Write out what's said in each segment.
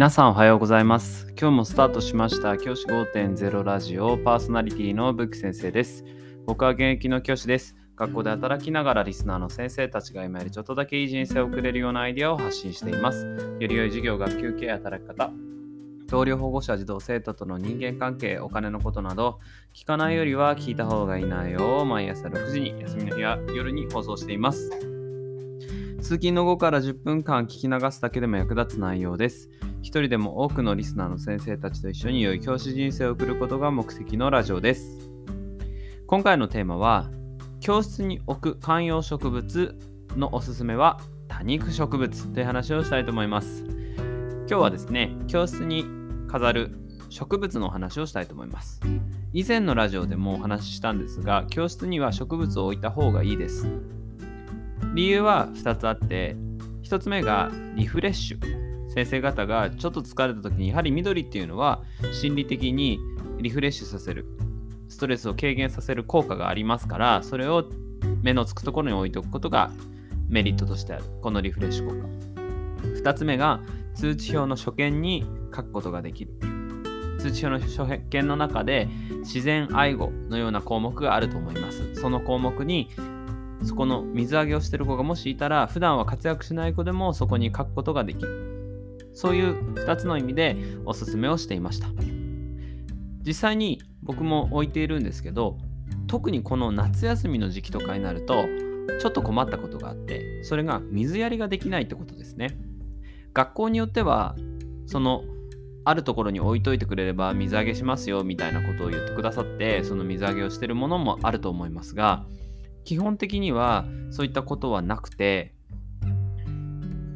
皆さんおはようございます。今日もスタートしました教師5.0ラジオパーソナリティのブック先生です。僕は現役の教師です。学校で働きながらリスナーの先生たちが今よりちょっとだけいい人生を送れるようなアイデアを発信しています。より良い授業、学級経営、働き方、同僚保護者、児童生徒との人間関係、お金のことなど、聞かないよりは聞いた方がいい内容を毎朝6時に、休みの日や夜に放送しています。通勤の後から10分間聞き流すだけでも役立つ内容です。一人でも多くのリスナーの先生たちと一緒に良い教師人生を送ることが目的のラジオです。今回のテーマは、教室に置く観葉植物のおすすめは多肉植物という話をしたいと思います。今日はですね、教室に飾る植物のお話をしたいと思います。以前のラジオでもお話ししたんですが、教室には植物を置いた方がいいです。理由は2つあって、1つ目がリフレッシュ。先生方がちょっと疲れた時にやはり緑っていうのは心理的にリフレッシュさせる。ストレスを軽減させる効果がありますからそれを目のつくところに置いておくことがメリットとしてある。このリフレッシュ効果。2つ目が通知表の所見に書くことができる。通知表の所見の中で自然愛護のような項目があると思います。その項目にそこの水揚げをしてる子がもしいたら普段は活躍しない子でもそこに書くことができる。そういう2つの意味でおすすめをしていました。実際に僕も置いているんですけど、特にこの夏休みの時期とかになると、ちょっと困ったことがあって、それが水やりができないってことですね。学校によっては、そのあるところに置いといてくれれば水揚げしますよみたいなことを言ってくださって、その水揚げをしてるものもあると思いますが、基本的にはそういったことはなくて、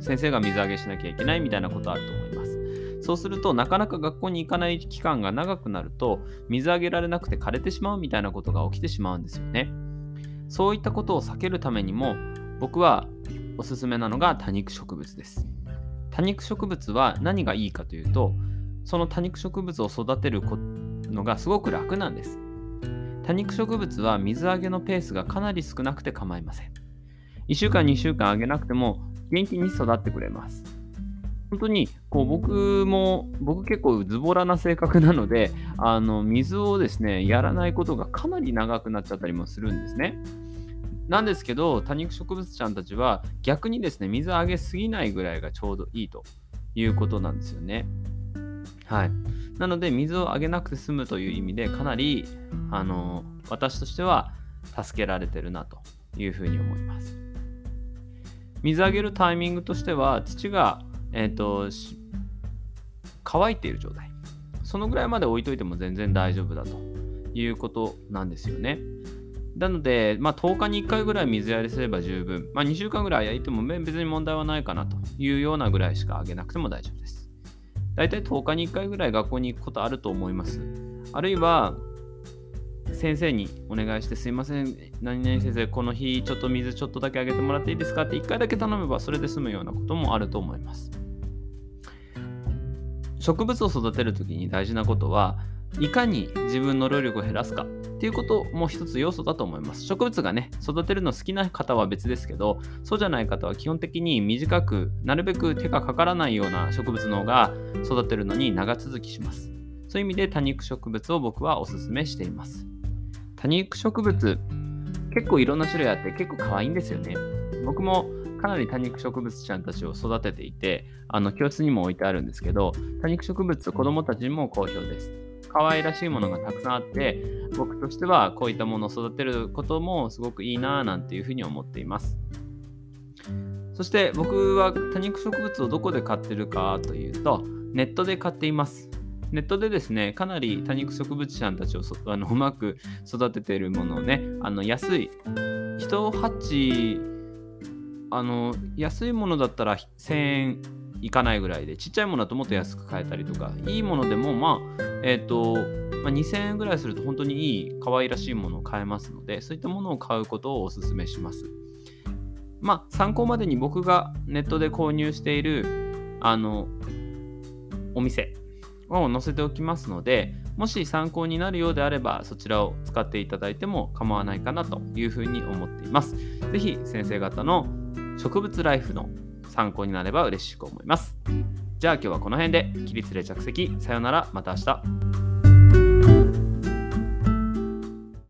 先生が水揚げしなきゃいけないみたいなことあると思います。そうするとなかなか学校に行かない期間が長くなると水揚げられなくて枯れてしまうみたいなことが起きてしまうんですよね。そういったことを避けるためにも僕はおすすめなのが多肉植物です。多肉植物は何がいいかというとその多肉植物を育てるのがすごく楽なんです。多肉植物は水揚げのペースがかなり少なくて構いません。1週間2週間あげなくても元気に育ってくれます。本当にこう僕も僕結構ズボラな性格なのであの水をですねやらないことがかなり長くなっちゃったりもするんですね。なんですけど多肉植物ちゃんたちは逆にですね水あげすぎないぐらいがちょうどいいということなんですよね。はい。なので水をあげなくて済むという意味でかなりあの私としては助けられてるなというふうに思います。水あげるタイミングとしては土が、えーと、乾いている状態。そのぐらいまで置いといても全然大丈夫だということなんですよね。なので、まあ、10日に1回ぐらい水やりすれば十分、まあ、2週間ぐらい焼いても別に問題はないかなというようなぐらいしかあげなくても大丈夫です。だいたい10日に1回ぐらい学校に行くことあると思います。あるいは先生にお願いしてすいません。何々先生この日ちょっと水ちょっとだけあげてもらっていいですかって1回だけ頼めばそれで済むようなこともあると思います。植物を育てる時に大事なことはいかに自分の労力を減らすかっていうことも一つ要素だと思います。植物がね育てるの好きな方は別ですけどそうじゃない方は基本的に短くなるべく手がかからないような植物の方が育てるのに長続きします。そういう意味で多肉植物を僕はおすすめしています。多肉植物。結構いろんな種類あって結構可愛いんですよね。僕もかなり多肉植物ちゃんたちを育てていてあの教室にも置いてあるんですけど多肉植物子供たちにも好評です。可愛らしいものがたくさんあって僕としてはこういったものを育てることもすごくいいなぁなんていうふうに思っています。そして僕は多肉植物をどこで買ってるかというとネットで買っています。ネットでですね、かなり多肉植物ちゃんたちをあのうまく育てているものをね、あの安い、1鉢、あの安いものだったら1000円いかないぐらいで、ちっちゃいものだともっと安く買えたりとか、いいものでも、まあ、えっ、ー、と、まあ、2000円ぐらいすると本当にいい、可愛らしいものを買えますので、そういったものを買うことをお勧めします。まあ、参考までに僕がネットで購入している、あの、お店、を載せておきますので、もし参考になるようであれば、そちらを使っていただいても構わないかなというふうに思っています。是非先生方の植物ライフの参考になれば嬉しく思います。じゃあ今日はこの辺で起立で着席さよならまた明日